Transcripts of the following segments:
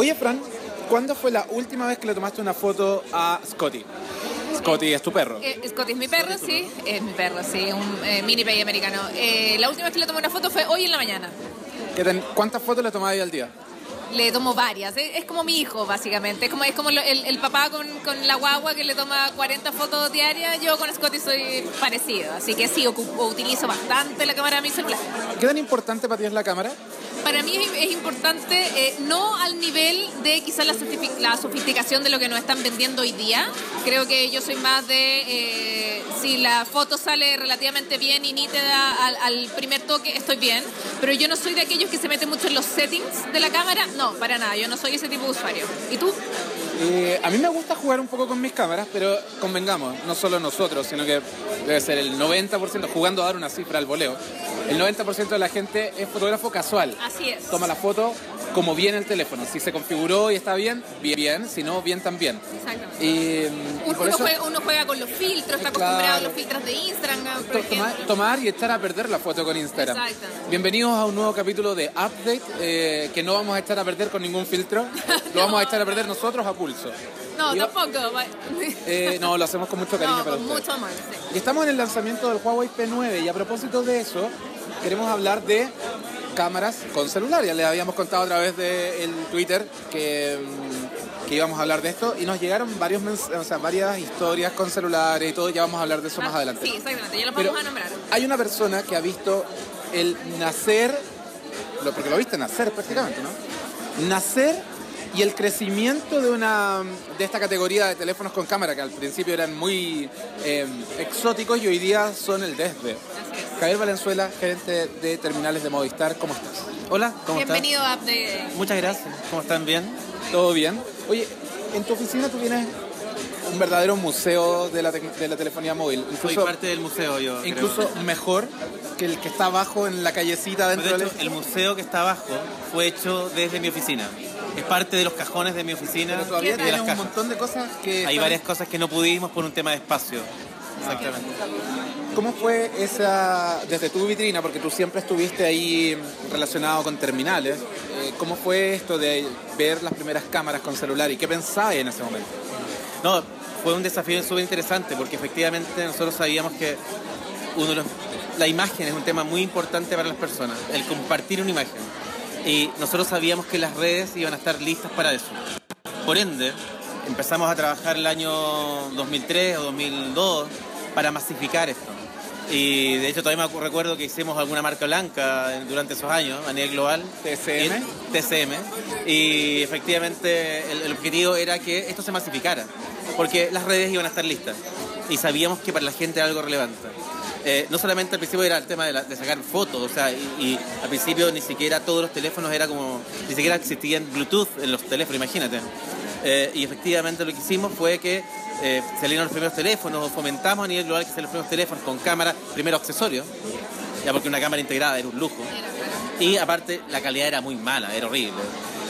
Oye, Fran, ¿cuándo fue la última vez que le tomaste una foto a Scotty? Scotty es tu perro. Eh, Scotty es mi perro, sí. Es mi perro, sí. Un eh, mini pay americano. Eh, la última vez que le tomé una foto fue hoy en la mañana. ¿Qué ten- ¿Cuántas fotos le tomabas al día? Le tomo varias. Es, es como mi hijo, básicamente. Es como, es como el, el papá con, con la guagua que le toma 40 fotos diarias. Yo con Scotty soy parecido. Así que sí, ocupo- utilizo bastante la cámara de mi celular. ¿Qué tan importante para ti es la cámara? Para mí es, importante, eh, no al nivel de quizás la, la sofisticación de lo que nos están vendiendo hoy día. Creo que yo soy más de, eh, si la foto sale relativamente bien y nítida al, al primer toque, estoy bien. Pero yo no soy de aquellos que se meten mucho en los settings de la cámara. No, para nada. Yo no soy ese tipo de usuario. ¿Y tú? Eh, a mí me gusta jugar un poco con mis cámaras, pero convengamos, no solo nosotros, sino que debe ser el 90%, jugando a dar una cifra al voleo, el 90% de la gente es fotógrafo casual. Así es. Toma la foto como viene el teléfono. Si se configuró y está bien, bien, bien. Si no, bien también. Exactamente. Y, y Uno, por uno eso juega, uno juega con los filtros, está Claro. acostumbrado a los filtros de Instagram, por tomar y echar a perder la foto con Instagram. Exacto. Bienvenidos a un nuevo capítulo de Update eh, que no vamos a echar a perder con ningún filtro. Lo vamos a echar a perder nosotros a pulso. No, Y va- tampoco. Eh, no, lo hacemos con mucho cariño No, para con ustedes. mucho amor, sí. Y estamos en el lanzamiento del Huawei P9 y a propósito de eso, queremos hablar de cámaras con celular. Ya les habíamos contado a través del Twitter que, mm, que íbamos a hablar de esto y nos llegaron varios o sea, varias historias con celulares y todo. Ya vamos a hablar de eso más Ah, adelante. Sí, exactamente, ya lo Pero vamos a nombrar. hay una persona que ha visto el nacer, porque lo viste nacer prácticamente, ¿no? Nacer y el crecimiento de una de esta categoría de teléfonos con cámara que al principio eran muy eh, exóticos y hoy día son el desde. Javier Valenzuela, gerente de terminales de Movistar, ¿cómo estás? Hola, ¿cómo estás? Bienvenido a de Muchas gracias. ¿Cómo están? ¿Bien? ¿Todo bien? Oye, en tu oficina tú tienes un verdadero museo de la, de la telefonía móvil. Soy Incluso, parte del museo yo. creo. incluso mejor que el que está abajo en la callecita De dentro hecho, del... el museo que está abajo fue hecho desde mi oficina. Es parte de los cajones de mi oficina Pero y todavía de las tienes un cajas. montón de cosas que... Hay están- varias cosas que no pudimos por un tema de espacio. Exactamente. ¿Cómo fue esa, desde tu vitrina, porque tú siempre estuviste ahí relacionado con terminales, eh, cómo fue esto de ver las primeras cámaras con celular y qué pensabas en ese momento? No, fue un desafío súper interesante porque efectivamente nosotros sabíamos que uno de los- la imagen es un tema muy importante para las personas, el compartir una imagen. Y nosotros sabíamos que las redes iban a estar listas para eso. Por ende, empezamos a trabajar el año 2003 o 2002 para masificar esto. Y de hecho todavía me recuerdo que hicimos alguna marca blanca durante esos años a nivel global. TCM. Y- TCM. Y efectivamente el, el objetivo era que esto se masificara, porque las redes iban a estar listas y sabíamos que para la gente era algo relevante. Eh, no solamente al principio era el tema de, la- de sacar fotos, o sea, y, y al principio ni siquiera todos los teléfonos era como, ni siquiera existían Bluetooth en los teléfonos, imagínate. Eh, y efectivamente lo que hicimos fue que eh, salieron los primeros teléfonos, o fomentamos a nivel global que salieron los primeros teléfonos con cámara, primero accesorios, ya porque una cámara integrada era un lujo. Y aparte la calidad era muy mala, era horrible.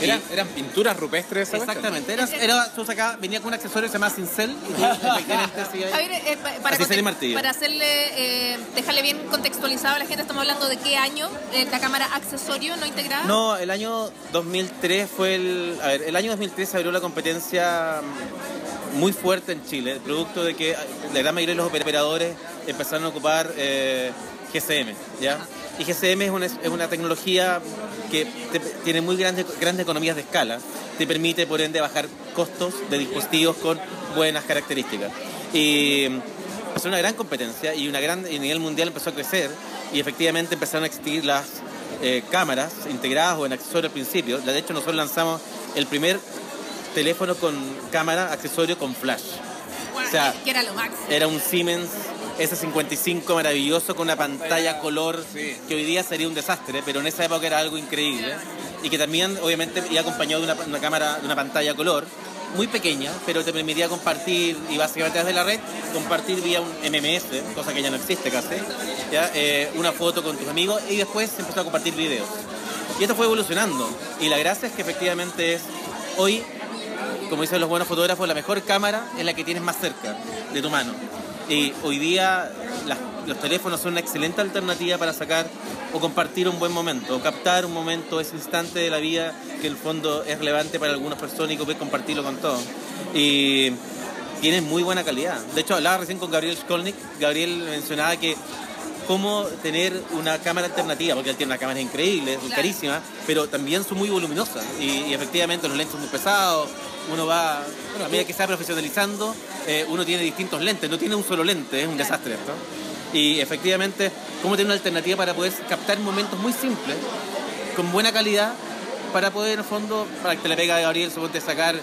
Eran, pinturas rupestres. esa? Exactamente, era, era, tú venía con un accesorio que se llama Cincel y tú eh, pa- para, Así martillo. para hacerle, eh, dejarle bien contextualizado a la gente, estamos hablando de qué año eh, la cámara accesorio no integrada. No, el año 2003 fue el... A ver, el año 2003 se abrió la competencia muy fuerte en Chile, producto de que la gran mayoría de los operadores empezaron a ocupar eh, GSM, ¿ya? Y GSM es una, es una tecnología que te- tiene muy grandes, grandes economías de escala, te permite por ende bajar costos de dispositivos con buenas características. Y empezó una gran competencia y una gran, y a nivel mundial empezó a crecer y efectivamente empezaron a existir las eh, cámaras integradas o en accesorio al principio. De hecho, nosotros lanzamos el primer teléfono con cámara accesorio con flash. Bueno, o sea, que era lo máximo. Era un Siemens S55 maravilloso con una pantalla color Sí. que hoy día sería un desastre, pero en esa época era algo increíble. Y que también, obviamente, iba acompañado de una, una cámara, de una pantalla color muy pequeña, pero te permitía compartir, y básicamente desde la red, compartir vía un MMS, cosa que ya no existe casi, ¿ya? Eh, una foto con tus amigos y después se empezó a compartir videos. Y esto fue evolucionando. Y la gracia es que efectivamente es hoy, como dicen los buenos fotógrafos, la mejor cámara es la que tienes más cerca de tu mano. Y hoy día los teléfonos son una excelente alternativa para sacar o compartir un buen momento, o captar un momento, ese instante de la vida que en el fondo es relevante para algunas personas y puedes compartirlo con todos. Y tiene muy buena calidad. De hecho, hablaba recién con Gabriel Skolnick. Gabriel mencionaba que cómo tener una cámara alternativa, porque él tiene una cámara increíble, son Claro. carísimas, pero también son muy voluminosas. Y, y efectivamente los lentes son muy pesados. Uno va, bueno, a medida que se va profesionalizando, eh, uno tiene distintos lentes, no tiene un solo lente, es un Claro. desastre esto. Y efectivamente, cómo tener una alternativa para poder captar momentos muy simples, con buena calidad, para poder, en el fondo, para que te le pega a Gabriel, suponte sacar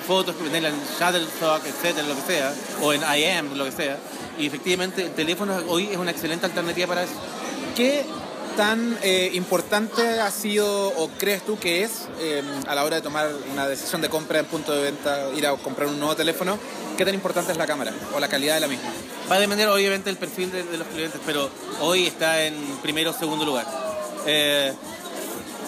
fotos, ponerla en Shutterstock, etcétera, lo que sea, o en IM, lo que sea. Y efectivamente, el teléfono hoy es una excelente alternativa para eso. ¿Qué tan eh, importante ha sido o crees tú que es eh, a la hora de tomar una decisión de compra en punto de venta, ir a comprar un nuevo teléfono? ¿Qué tan importante es la cámara o la calidad de la misma? Va a depender obviamente del perfil de, de los clientes, pero hoy está en primero o segundo lugar. Eh,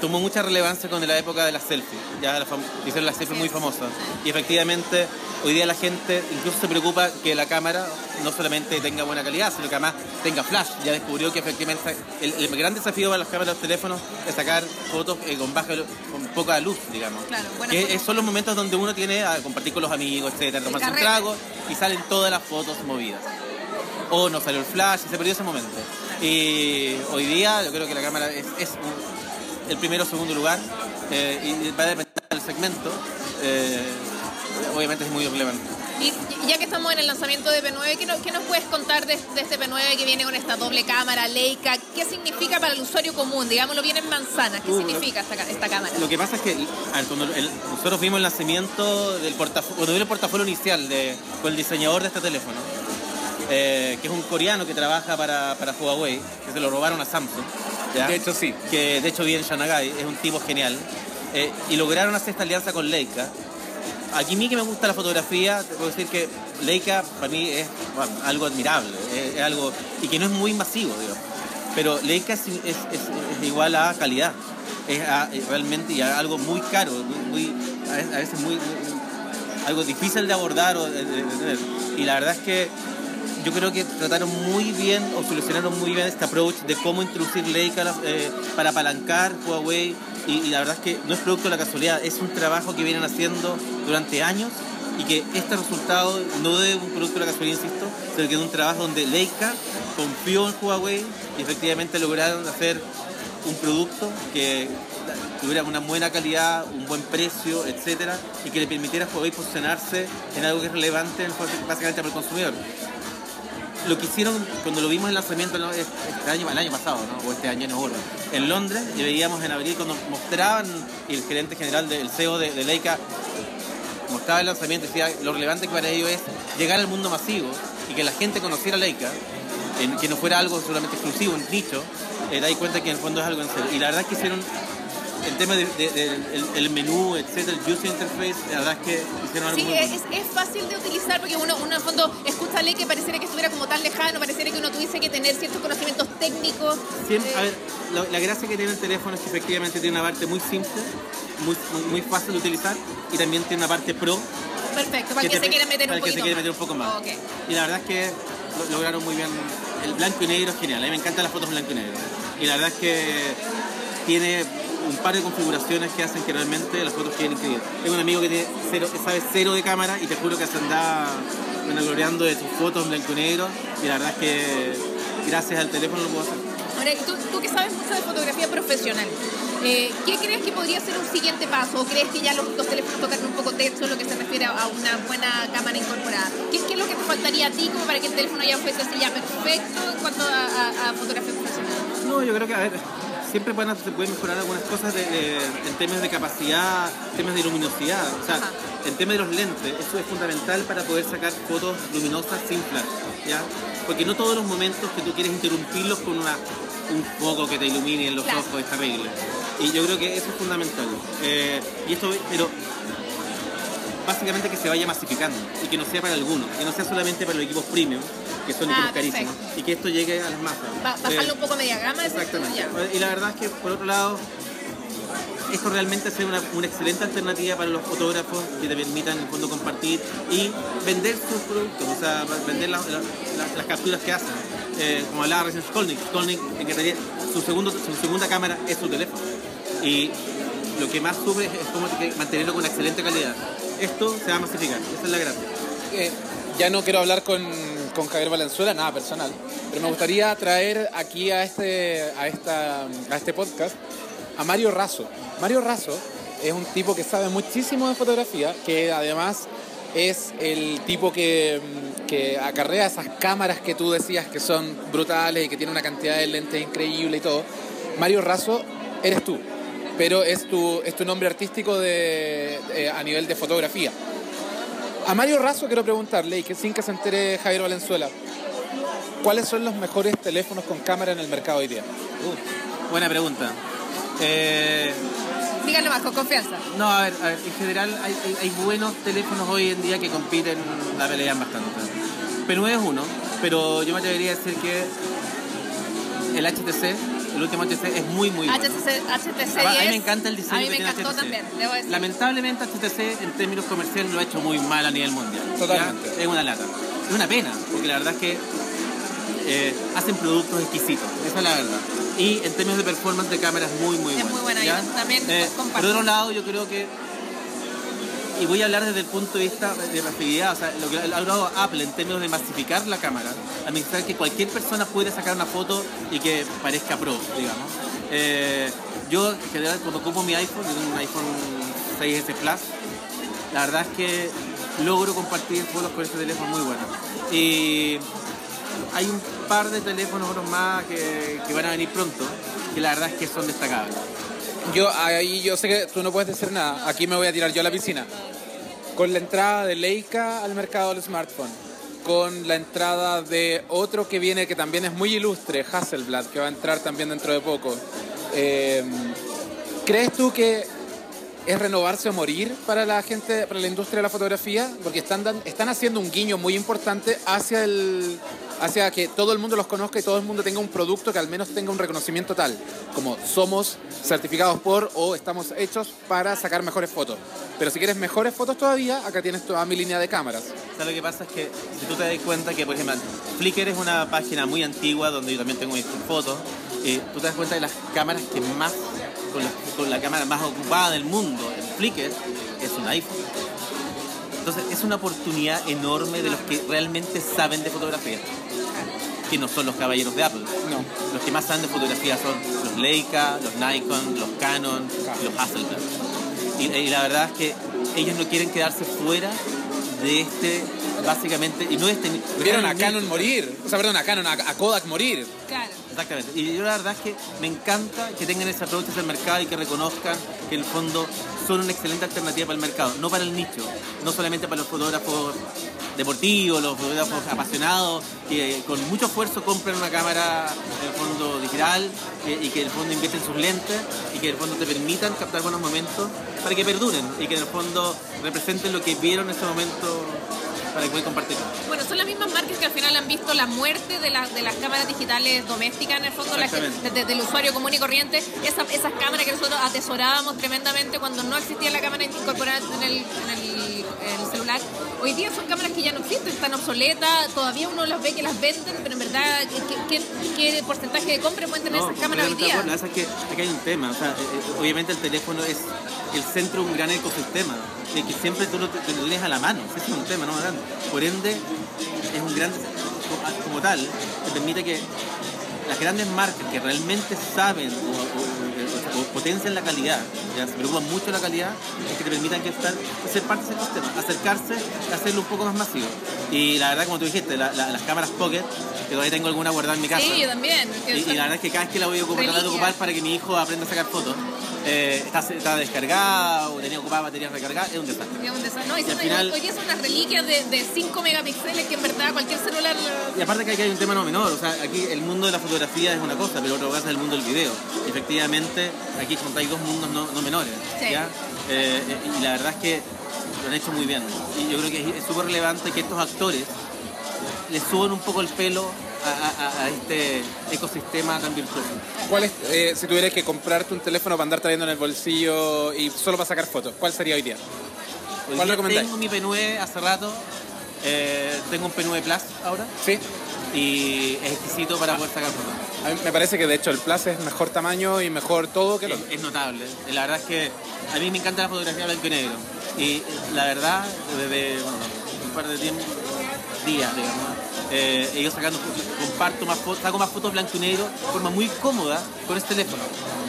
tomó mucha relevancia con la época de las selfies, ya la hicieron las selfies muy famosas. Y efectivamente, hoy día la gente incluso se preocupa que la cámara no solamente tenga buena calidad, sino que además tenga flash. Ya descubrió que efectivamente el, el gran desafío para las cámaras de los teléfonos es sacar fotos eh, con baja con poca luz, digamos. Claro, que son los momentos donde uno tiene a compartir con los amigos, etcétera, tomarse un trago y salen todas las fotos movidas o no salió el flash se perdió ese momento. Y hoy día yo creo que la cámara es, es un- el primero o segundo lugar eh, y va a depender del segmento. eh, obviamente es muy relevante. Y ya que estamos en el lanzamiento de P9, ¿qué, no- qué nos puedes contar de, de este P9 que viene con esta doble cámara, Leica? ¿Qué significa para el usuario común? Digámoslo bien en manzanas. ¿Qué Uh, significa esta, esta cámara? Lo que pasa es que ver, cuando el- nosotros vimos el nacimiento del portafolio, cuando vimos el portafolio inicial de, con el diseñador de este teléfono, eh, que es un coreano que trabaja para, para Huawei, que se lo robaron a Samsung. ¿Ya? De hecho, sí. que de hecho vive en Shanagai, es un tipo genial, eh, y lograron hacer esta alianza con Leica. Aquí a mí que me gusta la fotografía, te puedo decir que Leica para mí es bueno, algo admirable, es, es algo, y que no es muy masivo, digo. Pero Leica es, es- es- es igual a calidad, es, a- realmente y a algo muy caro, muy, muy- a veces- muy, muy- algo difícil de abordar o de, de- de tener. Y la verdad es que yo creo que trataron muy bien o solucionaron muy bien este approach de cómo introducir Leica eh, para apalancar Huawei. Y, y la verdad es que no es producto de la casualidad, es un trabajo que vienen haciendo durante años y que este resultado no de un producto de la casualidad, insisto, sino que de un trabajo donde Leica confió en Huawei y efectivamente lograron hacer un producto que tuviera una buena calidad, un buen precio, etcétera, y que le permitiera a Huawei posicionarse en algo que es relevante básicamente para el consumidor lo que hicieron cuando lo vimos en lanzamiento este el año pasado, ¿no? o este año, no acuerdo, en Londres, y veíamos en abril cuando mostraban, y el gerente general del CEO de, Leica mostraba el lanzamiento, decía lo relevante que para ellos es llegar al mundo masivo y que la gente conociera Leica, que no fuera algo solamente exclusivo, un nicho, eh, da ahí cuenta que en el fondo es algo en serio. Y la verdad es que hicieron el tema del de, de- el, menú, etcétera, el user interface, la verdad es que hicieron algo Sí, muy es, bueno. es fácil de utilizar porque uno, uno en el fondo escucha ley que pareciera que estuviera como tan lejano, pareciera que uno tuviese que tener ciertos conocimientos técnicos. Siempre- Eh, a ver, la, la gracia que tiene el teléfono es que efectivamente tiene una parte muy simple, muy, muy, muy fácil de utilizar y también tiene una parte pro perfecto, para que, te- se quiera meter para un el que se más. meter un poco más. Y la verdad es que lo- lograron muy bien. El blanco y negro es genial. A mí me encantan las fotos en blanco y negro. Y la verdad es que tiene un par de configuraciones que hacen que realmente las fotos queden increíbles. Tengo un amigo que, tiene cero, sabe cero de cámara y te juro que se anda gloriando de sus fotos en blanco y negro. Y la verdad es que gracias al teléfono lo puedo hacer. Ahora, y tú, tú que sabes mucho de fotografía profesional, eh, ¿qué crees que podría ser un siguiente paso? ¿O crees que ya los, los teléfonos tocan un poco techo en lo que se refiere a una buena cámara incorporada? ¿Qué, qué es lo que te faltaría a ti como para que el teléfono ya fuese así ya perfecto en cuanto a, a- a fotografía profesional? No, yo creo que, a ver, siempre van a- se pueden mejorar algunas cosas de- de- en temas de capacidad, temas de luminosidad. O sea, Ajá. en temas de los lentes, eso es fundamental para poder sacar fotos luminosas sin flash, ¿ya? Porque no todos los momentos que tú quieres interrumpirlos con una, un foco que te ilumine en los Claro. ojos es terrible. Y yo creo que eso es fundamental. Eh, y esto, pero básicamente que se vaya masificando y que no sea para algunos, que no sea solamente para los equipos premium, que son Ah, equipos carísimos, y que esto llegue a las masas. Ba- bajarlo Eh, un poco media gama, ¿es Exactamente. Y la verdad es que, por otro lado, esto realmente hace una, una excelente alternativa para los fotógrafos que te permitan, en el fondo, compartir y vender sus productos, o sea, vender las- las- capturas que hacen. eh, como hablaba recién Skolnick, Skolnick en que tenía su, segundo, su segunda cámara es su teléfono. Y lo que más sube es como mantenerlo con una excelente calidad. Esto se va a masificar, esa es la gracia. Eh, ya no quiero hablar con, con Javier Valenzuela, nada personal, pero me gustaría traer aquí a este, a, esta, a este podcast a Mario Razo. Mario Razo es un tipo que sabe muchísimo de fotografía, que además es el tipo que, que acarrea esas cámaras que tú decías que son brutales y que tiene una cantidad de lentes increíble y todo. Mario Razo eres tú, pero es tu, es tu nombre artístico de, eh, a nivel de fotografía. A Mario Razo quiero preguntarle, y que sin que se entere Javier Valenzuela, ¿cuáles son los mejores teléfonos con cámara en el mercado hoy día? Uh, buena pregunta. Eh, Díganlo más, con confianza. no, a ver, a ver, en general hay, hay- hay buenos teléfonos hoy en día que compiten, la pelean bastante. P9 es uno, pero yo me atrevería a decir que el HTC, el último HTC, es muy, muy bueno. HTC, HTC A mí 10. me encanta el diseño A mí me encantó HTC. también, debo decir. Lamentablemente HTC en términos comerciales lo ha hecho muy mal a nivel mundial. Totalmente. ¿ya? Es una lata. Es una pena, porque la verdad es que eh, hacen productos exquisitos, esa es la verdad. Y en términos de performance de cámara es muy, muy Es bueno. muy buena, ¿ya? yo también Eh. Por otro lado, yo creo que y voy a hablar desde el punto de vista de masividad, o lo que ha logrado Apple en términos de masificar la cámara, administrar que cualquier persona puede sacar una foto y que parezca pro, digamos. Eh, yo, en general, cuando ocupo mi iPhone, yo tengo un iPhone 6S Plus, la verdad es que logro compartir fotos con este teléfono muy bueno. Y hay un par de teléfonos otros más que van a venir pronto, que la verdad es que son destacables. Yo ahí yo sé que tú no puedes decir nada. Aquí me voy a tirar yo a la piscina. Con la entrada de Leica al mercado del smartphone, con la entrada de otro que viene que también es muy ilustre, Hasselblad, que va a entrar también dentro de poco. eh, ¿Crees tú que es renovarse o morir para la gente, para la industria de la fotografía? Porque están, están haciendo un guiño muy importante hacia el hacia que todo el mundo los conozca y todo el mundo tenga un producto que al menos tenga un reconocimiento tal, como somos certificados por o estamos hechos para sacar mejores fotos. Pero si quieres mejores fotos todavía, acá tienes toda mi línea de cámaras. Lo que pasa es que si tú te das cuenta que, por ejemplo, Flickr es una página muy antigua donde yo también tengo mis fotos, y tú te das cuenta de las cámaras que más, con la, con la cámara más ocupada del mundo en Flickr es un iPhone. Entonces es una oportunidad enorme de los que realmente saben de fotografía, que no son los caballeros de Apple. No. Los que más saben de fotografía son los Leica, los Nikon, los Canon, los Hasselblad. Y, y la verdad es que ellos no quieren quedarse fuera de este, básicamente, y no este... Vieron a Canon morir, o sea, perdón, a Canon, a, a Kodak morir. Claro. Exactamente. Y yo la verdad es que me encanta que tengan ese approach hacia el mercado y que reconozcan que en el fondo son una excelente alternativa para el mercado, no para el nicho, no solamente para los fotógrafos deportivos, los fotógrafos apasionados, que con mucho esfuerzo compran una cámara en el fondo digital y que en el fondo invierten sus lentes y que en el fondo te permitan captar buenos momentos para que perduren y que en el fondo representen lo que vieron en ese momento para que puedan compartirlo. Bueno, son las mismas marcas que al final han visto la muerte de, la- de las cámaras digitales domésticas, en el fondo, la gente- Exactamente. desde el usuario común y corriente. Esa- esas cámaras que nosotros atesorábamos tremendamente cuando no existía la cámara incorporada en el, en el- en el celular. Hoy día son cámaras que ya no existen, están obsoletas, todavía uno las ve que las venden, pero en verdad, ¿qué, qué- qué porcentaje de compra pueden tener esas cámaras hoy día? pasa es que aquí hay un tema. O sea, eh, eh, obviamente el teléfono es el centro de un gran ecosistema que siempre tú lo, te, te lo tienes a la mano. Ese es un tema, no más grande. Por ende, es un gran. co- Como tal, te permite que las grandes marcas que realmente saben o, o- o- o potencian la calidad, ya se preocupan mucho de la calidad, es que te permitan que estar, ser parte de ese ecosistema, acercarse, hacerlo un poco más masivo. Y la verdad, como tú dijiste, la- la- las cámaras Pocket, que todavía tengo alguna guardada en mi casa. Sí, yo también. que Y, la verdad es que cada vez que la voy a ocupar, tratar de Reliquia. ocupar para que mi hijo aprenda a sacar fotos, eh, está, está descargada o tenía ocupada baterías recargadas, es un desastre. es un desastre. No, y Y al final- hoy día son unas reliquias de, de 5 megapíxeles que en verdad cualquier celular... Y aparte que aquí hay un tema no menor, o sea, aquí el mundo de la fotografía es una cosa, pero otra cosa es el mundo del video. Y efectivamente, aquí juntáis dos mundos no, no menores, Sí. ¿ya? Eh, eh, y la verdad es que lo han hecho muy bien. Y yo creo que es- es súper relevante que estos actores le suban un poco el pelo a, a- a este ecosistema tan virtuoso. ¿Cuál es, eh, si tuvieras que comprarte un teléfono para andar trayendo en el bolsillo y solo para sacar fotos, cuál sería hoy día? Hoy ¿Cuál día recomendáis? Tengo mi P9 hace rato, eh, tengo un P9 Plus ahora. ¿Sí? y es exquisito para poder sacar fotos. A mí me parece que de hecho el Plus es mejor tamaño y mejor todo que el otro. es notable. La verdad es que a mí me encanta la fotografía blanco y negro. Y la verdad, desde bueno, un par de tiempo, días, digamos, eh, he ido sacando, comparto más fotos, saco más fotos blanco y negro de forma muy cómoda con este teléfono.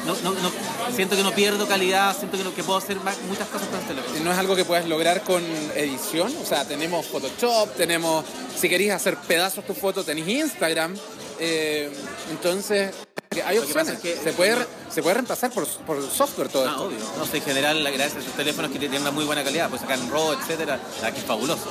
No, no, no, siento que no pierdo calidad, siento que, no- que puedo hacer muchas cosas con este teléfono. No es algo que puedas lograr con edición, o sea, tenemos Photoshop, tenemos, si queréis hacer pedazos tu foto, tenéis Instagram, eh, entonces hay que opciones. es que- se, puede, re- se puede reemplazar por, por software todo Ah, esto. obvio. No sé, en general, la gracia de esos teléfonos que tienen una muy buena calidad, pues sacar RAW, etcétera, la que es fabuloso.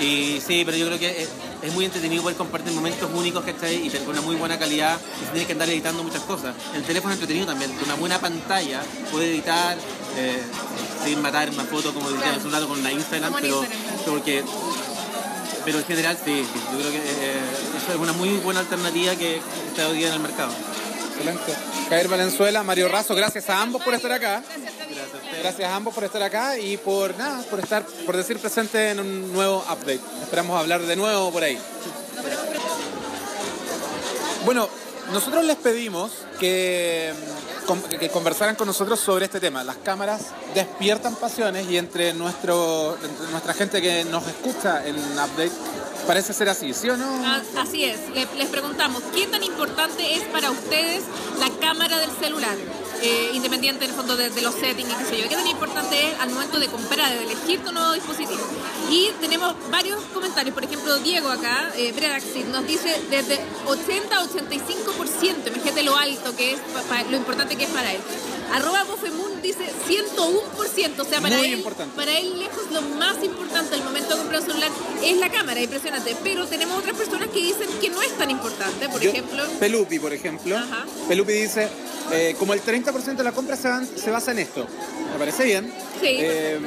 Y sí, pero yo creo que es, es muy entretenido poder compartir momentos únicos, ¿cachai? Y tener una muy buena calidad y tienes que andar editando muchas cosas. El teléfono es entretenido también, con una buena pantalla puede editar, eh, sin matar una foto como decía hace un rato con una Instagram, pero Instagram. porque pero en general sí, sí, yo creo que eh, eso es una muy buena alternativa que está hoy día en el mercado. Excelente. Javier Valenzuela, Mario Razo, gracias a ambos por estar acá. Gracias, a ambos por estar acá y por nada, por estar, por decir presente en un nuevo update. Esperamos hablar de nuevo por ahí. Bueno, nosotros les pedimos que conversaran con nosotros sobre este tema. Las cámaras despiertan pasiones y entre, nuestro, entre nuestra gente que nos escucha en Update parece ser así, ¿sí o no? Ah, Así es, Le- les preguntamos, ¿qué tan importante es para ustedes la cámara del celular? Eh, independiente en el fondo de, de los settings y qué sé yo, ¿qué tan importante es al momento de comprar, de elegir tu nuevo dispositivo? Y tenemos varios comentarios, por ejemplo, Diego acá, eh, nos dice desde 80 a 85%, imagínate lo alto que es, pa- pa- lo importante que es para él. Arroba dice 101%, o sea, para Muy él, importante. para él lejos lo más importante al momento de comprar un celular es la cámara, impresionante. Pero tenemos otras personas que dicen que no es tan importante, por Yo- ejemplo. Pelupi, por ejemplo. Ajá. Pelupi dice, eh, como el 30% de la compra se, van- se basa en esto. Me parece bien. Sí. Eh,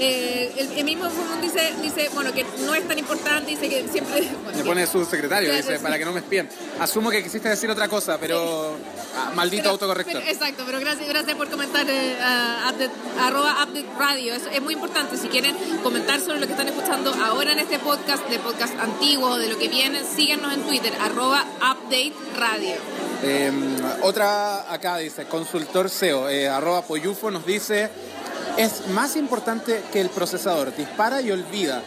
eh, el, el mismo Fumón dice, dice, bueno, que no es tan importante, dice que siempre... bueno, que- pone su secretario, Claro, dice, sí. para que no me espíen. Asumo que quisiste decir otra cosa, pero... ah, maldito Pero- autocorrector. pero- exacto, pero gracias, gracias por comentar eh, update, arroba update radio. Es, es muy importante. Si quieren comentar sobre lo que están escuchando ahora en este podcast, de podcast antiguo, de lo que viene, síganos en Twitter, arroba update radio. Eh, otra acá dice, consultor SEO, eh, arroba Poyufo nos dice, es más importante que el procesador, dispara y olvida.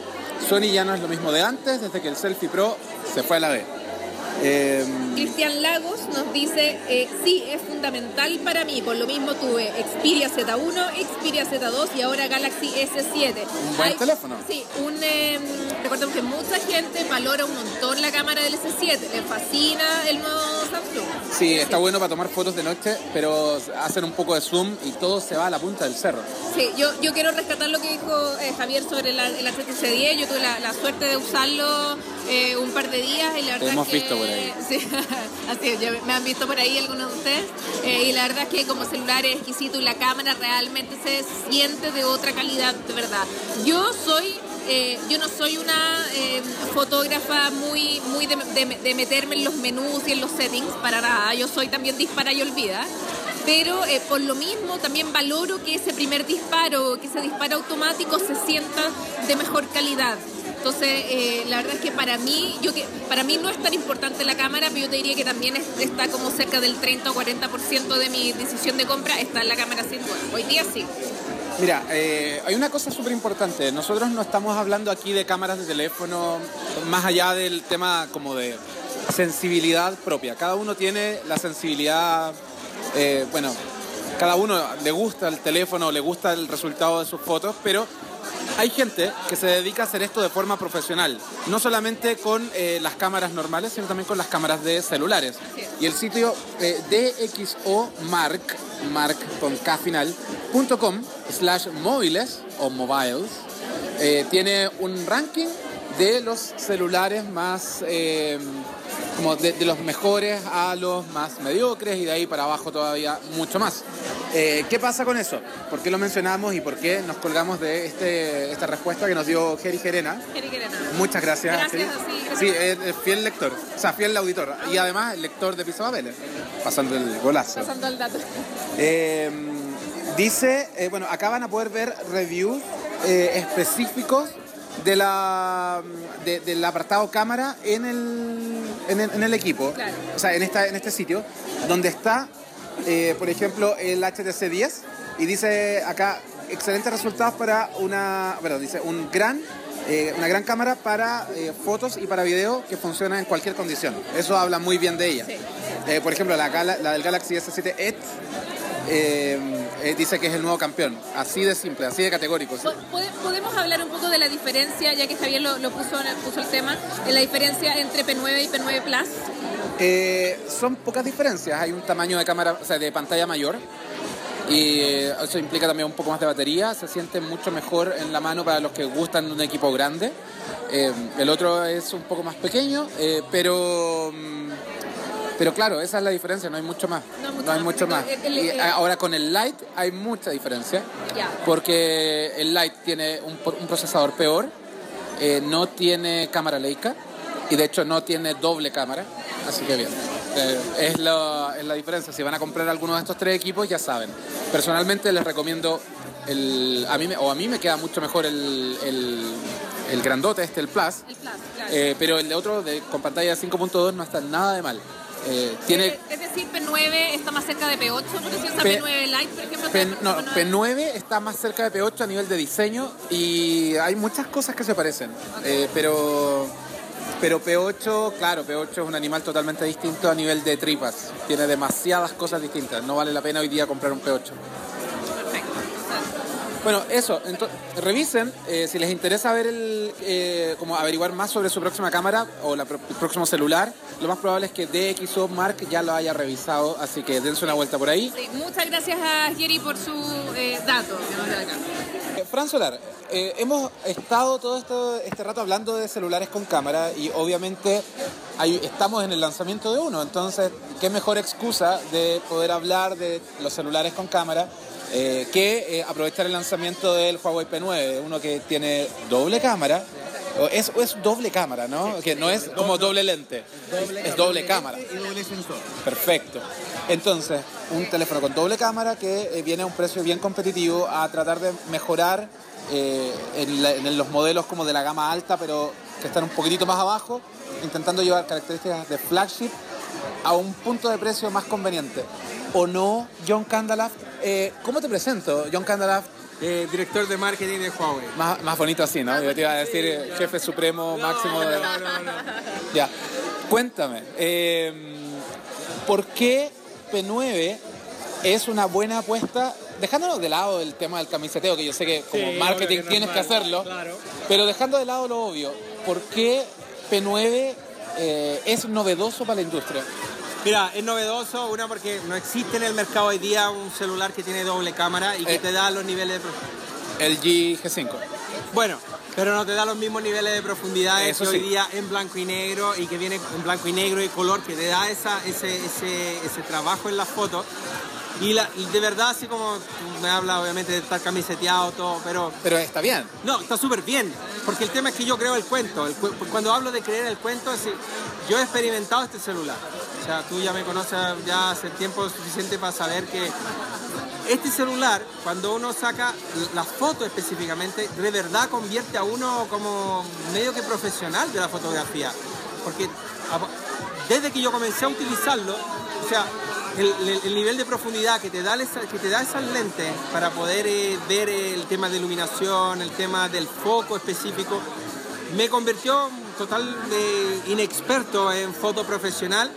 Sony ya no es lo mismo de antes, desde que el Selfie Pro se fue a la B. Eh, Cristian Lagos nos dice, eh, sí, es fundamental para mí. Por lo mismo tuve Xperia Z1, Xperia Z2 y ahora Galaxy S7. Un buen teléfono. Sí, un, eh, que mucha gente valora un montón la cámara del S7. Le fascina el nuevo Samsung. sí, está bueno para tomar fotos de noche, pero hacen un poco de zoom y todo se va a la punta del cerro. Sí, yo, yo quiero rescatar lo que dijo eh, Javier sobre la- el HTC 10. Yo tuve la, la suerte de usarlo eh, un par de días y la verdad hemos es que, visto por Sí, así es, ya me han visto por ahí algunos de ustedes. Eh, y la verdad es que como celular es exquisito y la cámara realmente se siente de otra calidad, de verdad. Yo soy... eh, yo no soy una eh, fotógrafa muy, muy de, de- de meterme en los menús y en los settings, para nada. Yo soy también dispara y olvida pero eh, por lo mismo también valoro que ese primer disparo, que ese disparo automático se sienta de mejor calidad. Entonces, eh, la verdad es que para mí, yo que para mí no es tan importante la cámara, pero yo te diría que también es- está como cerca del 30 o 40% de mi decisión de compra está en la cámara sin duda. Hoy día sí. Mira, eh, hay una cosa súper importante. Nosotros no estamos hablando aquí de cámaras de teléfono, más allá del tema como de sensibilidad propia. Cada uno tiene la sensibilidad, eh, bueno, cada uno le gusta el teléfono, le gusta el resultado de sus fotos, pero hay gente que se dedica a hacer esto de forma profesional, no solamente con eh, las cámaras normales, sino también con las cámaras de celulares. Y el sitio eh, mark con K final, punto com, slash móviles o mobiles, eh, tiene un ranking de los celulares más, eh, como de los mejores a los más mediocres y de ahí para abajo todavía mucho más. Eh, ¿Qué pasa con eso? ¿Por qué lo mencionamos y por qué nos colgamos de este, esta respuesta que nos dio Geri Gerena? Nada. Muchas gracias. Gracias, Geri. sí, gracias. Sí, es, es fiel lector, o sea, fiel auditor y además lector de Piso Papeles, pasando el golazo. Pasando al dato. Eh, dice, eh, bueno, acá van a poder ver reviews eh, específicos de la, de- del apartado cámara en el, en el, en el equipo, Claro. o sea, en, esta, en este sitio, donde está, eh, por ejemplo, el HTC 10 y dice acá excelentes resultados para una, bueno, dice un gran, eh, una gran cámara para eh, fotos y para video que funciona en cualquier condición. Eso habla muy bien de ella. Sí. Por ejemplo, la, la del Galaxy S7 Edge eh, eh, dice que es el nuevo campeón. Así de simple, así de categórico. Po- pode- ¿Podemos hablar un poco de la diferencia, ya que Javier lo, lo puso, puso el tema, de la diferencia entre P9 y P9 Plus? Eh, son pocas diferencias. Hay un tamaño de cámara, o sea, de pantalla mayor. Y eso implica también un poco más de batería. Se siente mucho mejor en la mano para los que gustan de un equipo grande. Eh, el otro es un poco más pequeño, eh, pero. Pero claro, esa es la diferencia, no hay mucho más. No, mucho hay más. mucho más. el- el- Y el- ahora con el Lite hay mucha diferencia. Ya. Porque el Lite tiene un, procesador peor, eh, no tiene cámara Leica y de hecho no tiene doble cámara, así que bien. Eh, es, la, es la diferencia. Si van a comprar alguno de estos tres equipos, ya saben. Personalmente les recomiendo el. A mí me, o a mí me queda mucho mejor el, el, el grandote, este, el Plus. El Plus, claro. eh, pero el de otro, de, con pantalla 5.2, no está nada de mal. Eh, tiene. Es, decir, P9 está más cerca de P8, por decir, o sea, P- P9 Lite, por ejemplo. P, no, P9. P9 está más cerca de P8 a nivel de diseño y hay muchas cosas que se parecen. Eh, pero, pero P8, claro, P8 es un animal totalmente distinto a nivel de tripas. Tiene demasiadas cosas distintas. No vale la pena hoy día comprar un P8. Bueno, eso, ento- revisen eh, si les interesa ver el, eh, como averiguar más sobre su próxima cámara o la el próximo celular. Lo más probable es que DxO Mark ya lo haya revisado, así que dense una vuelta por ahí. Muchas gracias a Jerry por su eh, dato que nos da acá. Fran Solar, eh, hemos estado todo este rato hablando de celulares con cámara y obviamente hay- estamos en el lanzamiento de uno, entonces qué mejor excusa de poder hablar de los celulares con cámara eh, que eh, aprovechar el lanzamiento del Huawei P9, uno que tiene doble cámara. Es, es doble cámara, ¿no? que no es como doble lente, es doble cámara. Y doble sensor. Perfecto. Entonces, un teléfono con doble cámara que eh, viene a un precio bien competitivo a tratar de mejorar eh, en, la- en los modelos como de la gama alta, pero que están un poquitito más abajo, intentando llevar características de flagship a un punto de precio más conveniente. ¿O no, John Candalaft? Eh, ¿Cómo te presento, John Candalaft? Eh, director de marketing de Huawei. Más, más bonito así, ¿no? Yo te iba a decir eh, jefe supremo máximo de... Ya, cuéntame, eh, ¿por qué P9 es una buena apuesta? Dejándonos de lado el tema del camiseteo, que yo sé que como Sí, marketing que tienes que hacerlo, claro. pero dejando de lado lo obvio, ¿por qué P9 eh, es novedoso para la industria? Mira, es novedoso, una porque no existe en el mercado hoy día un celular que tiene doble cámara y que Eh. te da los niveles de... pro- El G5. Bueno, pero no te da los mismos niveles de profundidad Eso que hoy día en blanco y negro y que viene en blanco y negro y color, que te da esa, ese, ese, ese trabajo en las fotos. Y, la, y de verdad, así como tú me hablas obviamente de estar camiseteado, todo, pero Pero está bien. No, está súper bien, porque el tema es que yo creo el cuento. El cu- cuando hablo de creer el cuento, es yo he experimentado este celular. O sea, tú ya me conoces ya hace tiempo suficiente para saber que este celular, cuando uno saca la foto específicamente, de verdad convierte a uno como medio que profesional de la fotografía. Porque desde que yo comencé a utilizarlo, o sea, el, el- el nivel de profundidad que te da, esa- que te da esas lentes para poder eh, ver el tema de iluminación, el tema del foco específico, me convirtió total eh, inexperto en foto profesional,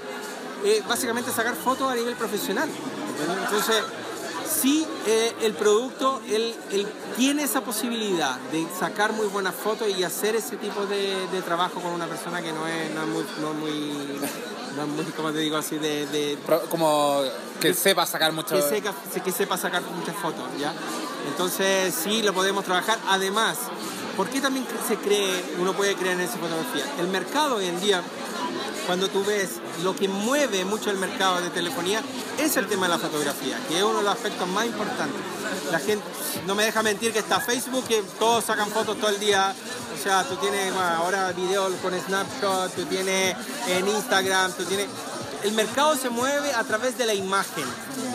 eh, básicamente sacar fotos a nivel profesional. Entonces, sí, eh, el producto, él, él tiene esa posibilidad de sacar muy buenas fotos y hacer ese tipo de, de trabajo con una persona que no es, no es muy, no es muy, no es muy, como te digo así, de, de- Como que sepa sacar mucho... que, seca- que sepa sacar muchas fotos, ¿ya? Entonces sí lo podemos trabajar. Además, ¿por qué también se cree, uno puede creer en esa fotografía? El mercado hoy en día, cuando tú ves lo que mueve mucho el mercado de telefonía, es el tema de la fotografía, que es uno de los aspectos más importantes. La gente, no me deja mentir que está Facebook, que todos sacan fotos todo el día. O sea, tú tienes ahora videos con Snapshot, tú tienes en Instagram, tú tienes... El mercado se mueve a través de la imagen,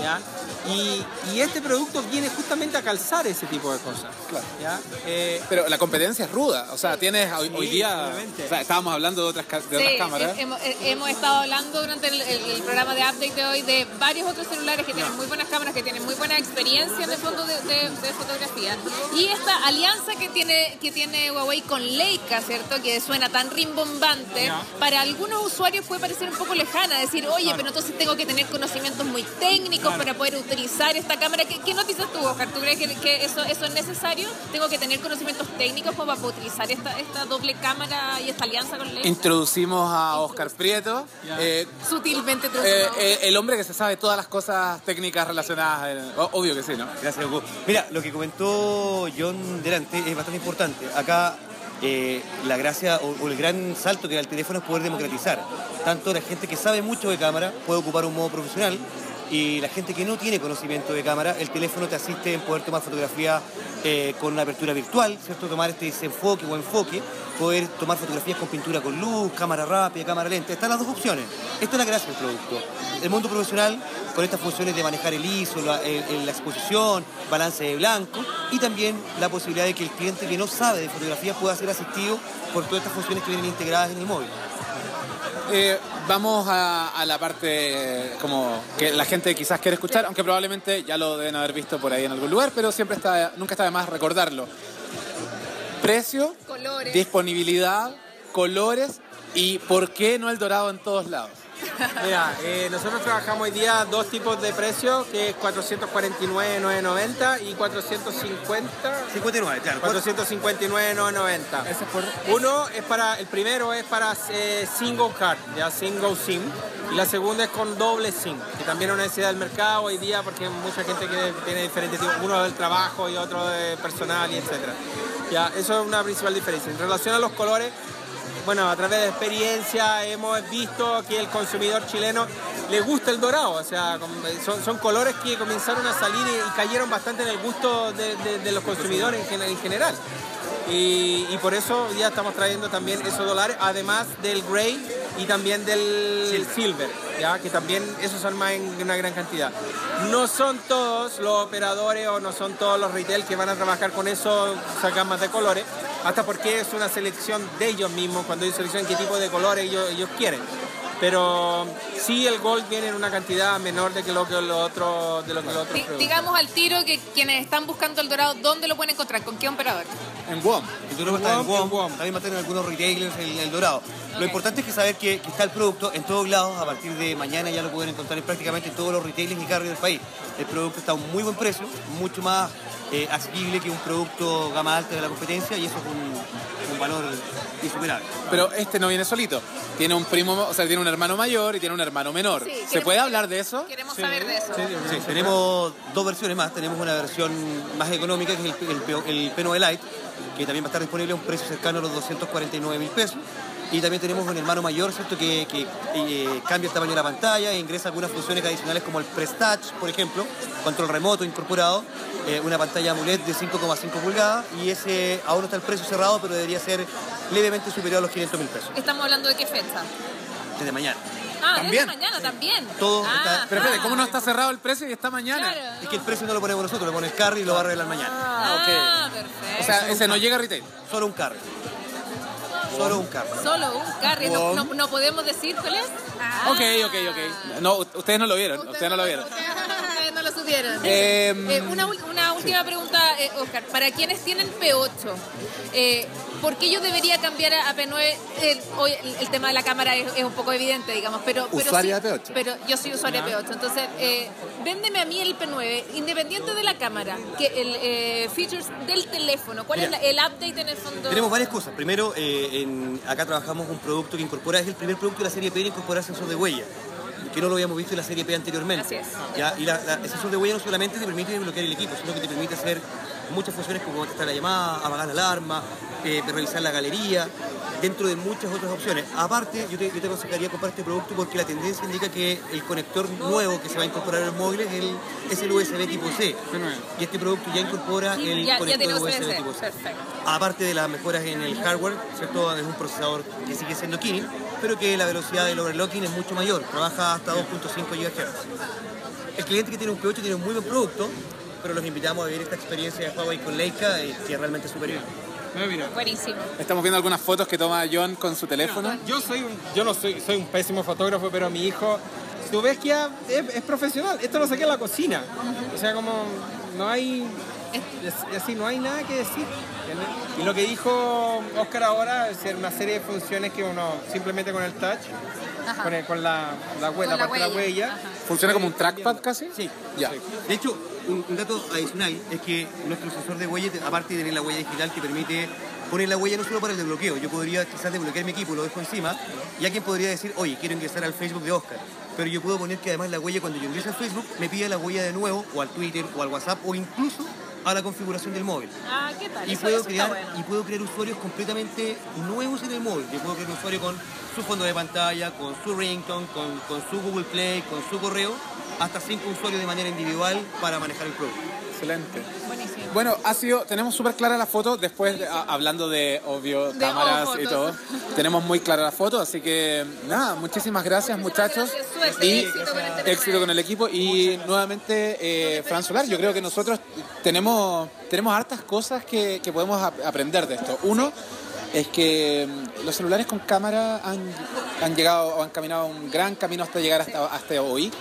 ¿ya? Y, y este producto viene justamente a calzar ese tipo de cosas. Claro. ¿ya? Eh, Pero la competencia es ruda. O sea, tienes hoy, Sí, hoy día. o sea, estábamos hablando de otras, de otras Sí, cámaras. he- hemos, he- hemos estado hablando durante el, el- el programa de update de hoy de varios otros celulares que tienen muy buenas cámaras, que tienen muy buena experiencia en el fondo de, de- de fotografía. Y esta alianza que tiene, que tiene Huawei con Leica, ¿cierto? Que suena tan rimbombante, Ya. para algunos usuarios puede parecer un poco lejana, decir, oye, pero entonces tengo que tener conocimientos muy técnicos para poder utilizar esta cámara. ¿Qué, qué noticias tú, Oscar? ¿Tú crees que, que eso, eso es necesario? ¿Tengo que tener conocimientos técnicos para utilizar esta, esta doble cámara y esta alianza con Leica? Introducimos a Oscar Prieto, Ya. eh, Sutilmente eh, eh, el hombre que se sabe todas las cosas técnicas relacionadas. en- o- obvio que sí, ¿no? Gracias, Hugo. Mira, lo que comentó John delante es bastante importante. Acá eh, la gracia o, o el gran salto que da el teléfono es poder democratizar. Tanto la gente que sabe mucho de cámara puede ocupar un modo profesional y la gente que no tiene conocimiento de cámara, el teléfono te asiste en poder tomar fotografía eh, con una apertura virtual, ¿cierto? Tomar este desenfoque o enfoque, poder tomar fotografías con pintura con luz, cámara rápida, cámara lenta. Están las dos opciones. Esta es la gracia del producto. El mundo profesional, con estas funciones de manejar el ISO, la, exposición, balance de blanco y también la posibilidad de que el cliente que no sabe de fotografía pueda ser asistido por todas estas funciones que vienen integradas en el móvil. Eh, vamos a, a la parte como que la gente quizás quiere escuchar, aunque probablemente ya lo deben haber visto por ahí en algún lugar, pero siempre está, nunca está de más recordarlo. Precio, Colores. disponibilidad, colores y por qué no el dorado en todos lados. Mira, eh, nosotros trabajamos hoy día dos tipos de precios, que es 449,990 y 450. 59, claro. 459,990. Ese es por... Uno es para, el primero es para eh, single card, ya single SIM, y la segunda es con doble SIM, que también es una necesidad del mercado hoy día porque mucha gente que tiene diferentes tipos, uno del trabajo y otro de personal y etcétera. Ya, eso es una principal diferencia. En relación a los colores, bueno, a través de experiencia hemos visto que el consumidor chileno le gusta el dorado, o sea, son, colores que comenzaron a salir y, cayeron bastante en el gusto de, los consumidores en, gen- en general. Y, y por eso día estamos trayendo también esos dólares, además del gray y también del silver, ¿ya? que también esos son más en una gran cantidad. No son todos los operadores o no son todos los retail que van a trabajar con eso, esas gamas de colores, hasta porque es una selección de ellos mismos, cuando ellos seleccionan qué tipo de colores ellos, ellos quieren. Pero sí el gold viene en una cantidad menor de que lo que los otros de lo que los otros Di- productos. digamos al tiro que quienes están buscando el dorado, ¿dónde lo pueden encontrar? ¿Con qué operador? En WOM. El dorado está en WOM. también va a tener algunos retailers el, el dorado. Lo importante es que saber que, que está el producto en todos lados, a partir de mañana ya lo pueden encontrar en prácticamente todos los retailers y carriers del país. El producto está a un muy buen precio, mucho más eh, asequible que un producto gama alta de la competencia y eso es un, un valor insuperable. Pero este no viene solito. Tiene un primo, o sea, tiene un hermano mayor y tiene un hermano menor. Sí, ¿Se puede hablar de eso? Queremos saber de eso. Sí, tenemos dos versiones más. Tenemos una versión más económica, que es el, el, el P9 Lite, que también va a estar disponible a un precio cercano a los 249 mil pesos. Y también tenemos un hermano mayor, ¿cierto? Que, que, eh, cambia el tamaño de la pantalla e ingresa algunas funciones adicionales como el Press Touch, por ejemplo, control remoto incorporado, eh, una pantalla AMOLED de 5,5 pulgadas y ese aún no está el precio cerrado, pero debería ser levemente superior a los 500 mil pesos. Estamos hablando de qué fecha. Desde mañana. Ah, También. desde mañana también. Todo ah, está- Pero espérate, ¿cómo no está cerrado el precio y está mañana? Claro. Es que el precio no lo ponemos nosotros, lo pone el carry y lo va a arreglar mañana. Ah. Ah, perfecto. O sea, ese no llega a retail. Solo un carry. Solo un carry. Solo un carry, no, no, no podemos decir cuál es. Ah. Ok, ok, ok. No, ustedes no lo vieron. Ustedes no lo vieron. Lo supieron. Eh, Eh, una, una última pregunta, eh, Oscar. Para quienes tienen P8, eh, ¿por qué yo debería cambiar a, a P9? Eh, hoy el, el tema de la cámara es, es un poco evidente, digamos, pero... pero Usuaria sí- de P8. Pero yo soy usuaria de P8, entonces eh, véndeme a mí el P9, independiente de la cámara, que el eh, features del teléfono. ¿Cuál Mira. es la- el update en el fondo? Tenemos varias cosas. Primero, eh, en- acá trabajamos un producto que incorpora, es el primer producto de la serie P en incorporar sensor de huella, que no lo habíamos visto en la serie P anteriormente. Así es. ¿Ya? Y la- la- el sensor de huella no solamente te permite desbloquear el equipo, sino que te permite hacer muchas funciones como contestar la llamada, apagar la alarma, eh, revisar la galería, dentro de muchas otras opciones. Aparte, yo te, yo te aconsejaría comprar este producto porque la tendencia indica que el conector nuevo que se va a incorporar en el móvil es el, es el USB tipo C. Y este producto ya incorpora el ya, ya conector tiene USB USB. tipo C. Perfecto. Aparte de las mejoras en el hardware, ¿cierto? Es un procesador que sigue siendo Kirin, pero que la velocidad del overclocking es mucho mayor, trabaja hasta 2.5 GHz. el cliente que tiene un P8 tiene un muy buen producto, pero los invitamos a vivir esta experiencia de Huawei con Leica y que es realmente superior. Mira. Buenísimo. Estamos viendo algunas fotos que toma John con su teléfono. Yo soy un, yo no soy, soy un pésimo fotógrafo, pero mi hijo, tú ves que ya es, es profesional. Esto lo saqué en la cocina. O sea, como no hay, es así, no hay nada que decir. Y lo que dijo Oscar ahora es ser una serie de funciones que uno simplemente con el touch, Ajá. con, el- con la, la, hue- Con la la parte de la huella. huella. Ajá. ¿Funciona como un trackpad casi? Sí, Ya. De hecho, un, un dato adicional es que nuestro sensor de huella, aparte de tener la huella digital, te permite poner la huella no solo para el desbloqueo. Yo podría quizás desbloquear mi equipo, lo dejo encima, y alguien podría decir, oye, quiero ingresar al Facebook de Oscar. Pero yo puedo poner que además la huella, cuando yo ingrese al Facebook, me pida la huella de nuevo, o al Twitter, o al WhatsApp, o incluso a la configuración del móvil. Ah, ¿qué tal? Y Eso- puedo, eso está crear, bueno. y puedo crear usuarios completamente nuevos en el móvil. Yo puedo crear un usuario con su fondo de pantalla, con su ringtone, con, con su Google Play, con su correo, hasta cinco usuarios de manera individual para manejar el producto. Excelente. Buenísimo. Bueno, ha sido, tenemos súper clara la foto, después de- a- hablando de, obvio, De cámaras y todo, tenemos muy clara la foto, así que nada, muchísimas gracias muchachos. gracias, y éxito con este éxito con el equipo. Y nuevamente eh, Fran Solar, yo creo que nosotros tenemos, tenemos hartas cosas que, que podemos ap- aprender de esto. Uno es que mm, los celulares con cámara han, han llegado o han caminado un gran camino hasta llegar hasta, hasta hoy,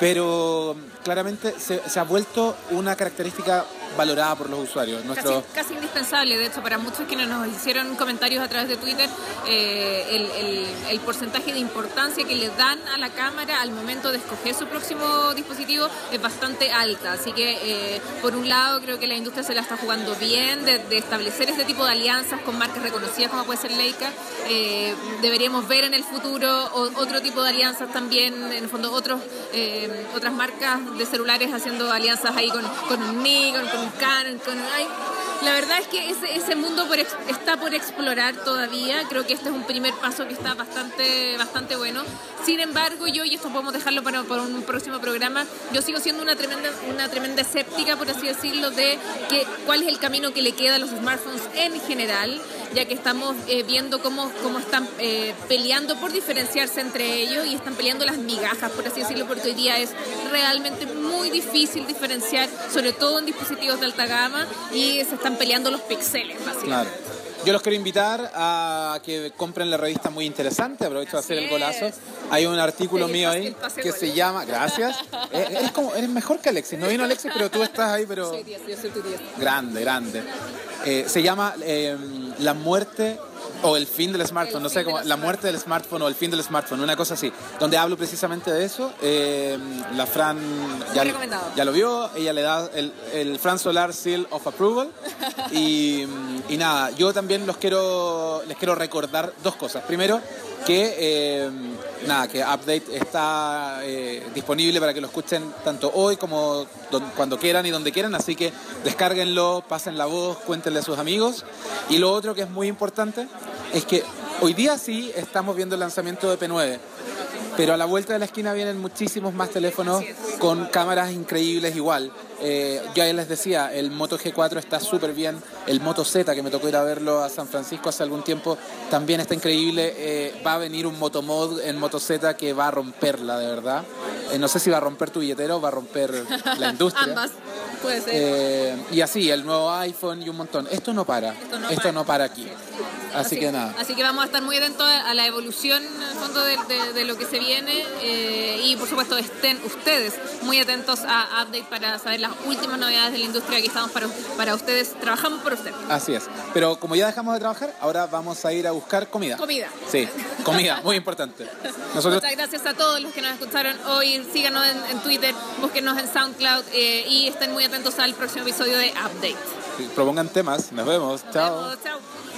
pero claramente se, se ha vuelto una característica valorada por los usuarios. Nuestro, Casi, casi indispensable, de hecho, para muchos quienes nos hicieron comentarios a través de Twitter, eh, el, el- el porcentaje de importancia que le dan a la cámara al momento de escoger su próximo dispositivo es bastante alta. Así que, eh, por un lado, creo que la industria se la está jugando bien, de, de establecer este tipo de alianzas con marcas reconocidas como puede ser Leica. Eh, deberíamos ver en el futuro otro tipo de alianzas también, en el fondo, otros, eh, otras marcas de celulares haciendo alianzas ahí con, con un Nikon, con ay, la verdad es que ese, ese mundo por está por explorar todavía. Creo que este es un primer paso que está bastante, bastante bueno. Sin embargo, yo, y esto podemos dejarlo para, para un próximo programa, yo sigo siendo una tremenda, una tremenda escéptica, por así decirlo, de que, cuál es el camino que le queda a los smartphones en general, ya que estamos eh, viendo cómo, cómo están eh, peleando por diferenciarse entre ellos y están peleando las migajas, por así decirlo, porque hoy día es realmente muy difícil diferenciar, sobre todo en dispositivos de alta gama, y se están peleando los píxeles, básicamente. Claro. Yo los quiero invitar a que compren la revista muy interesante, aprovecho de hacer el golazo. es. Hay un artículo mío ahí que se llama, gracias, Eh, eres, como, eres mejor que Alexis, no vino Alexis, pero tú estás ahí, pero Soy 10, yo soy tu 10. grande, grande. Eh, se llama eh, La muerte o el fin del smartphone, El no sé del la muerte del smartphone o el fin del smartphone, una cosa así, donde hablo precisamente de eso. Eh, la Fran ya, ya lo vio, ella le da el, el Fran Solar Seal of Approval. Y, y nada, yo también los quiero, les quiero recordar dos cosas. Primero, que eh, nada, que Update está eh, disponible para que lo escuchen tanto hoy como cuando quieran y donde quieran, así que descárguenlo, pasen la voz, cuéntenle a sus amigos. Y lo otro que es muy importante es que hoy día sí estamos viendo el lanzamiento de P9. Pero a la vuelta de la esquina vienen muchísimos más teléfonos con cámaras increíbles igual. Eh, yo ya les decía, el Moto G4 está súper bien, el Moto Z, que me tocó ir a verlo a San Francisco hace algún tiempo, también está increíble. Eh, va a venir un Moto Mod en Moto Z que va a romperla, de verdad. Eh, no sé si va a romper tu billetero o va a romper la industria. Ambas, puede ser. Y así, el nuevo iPhone y un montón. Esto no para, Esto no para. aquí. Así, que nada. Así que vamos a estar muy atentos a la evolución en el fondo de, de- de lo que se viene eh, y por supuesto estén ustedes muy atentos a Update para saber las últimas novedades de la industria. Aquí estamos para, para ustedes, trabajamos por ustedes. Así es. Pero como ya dejamos de trabajar, ahora vamos a ir a buscar comida. Comida. Sí, comida, muy importante. Nosotros Muchas gracias a todos los que nos escucharon hoy. Síganos en, en Twitter, búsquenos en SoundCloud eh, y estén muy atentos al próximo episodio de Update. propongan temas. Nos vemos. Chao. Nos vemos, chao.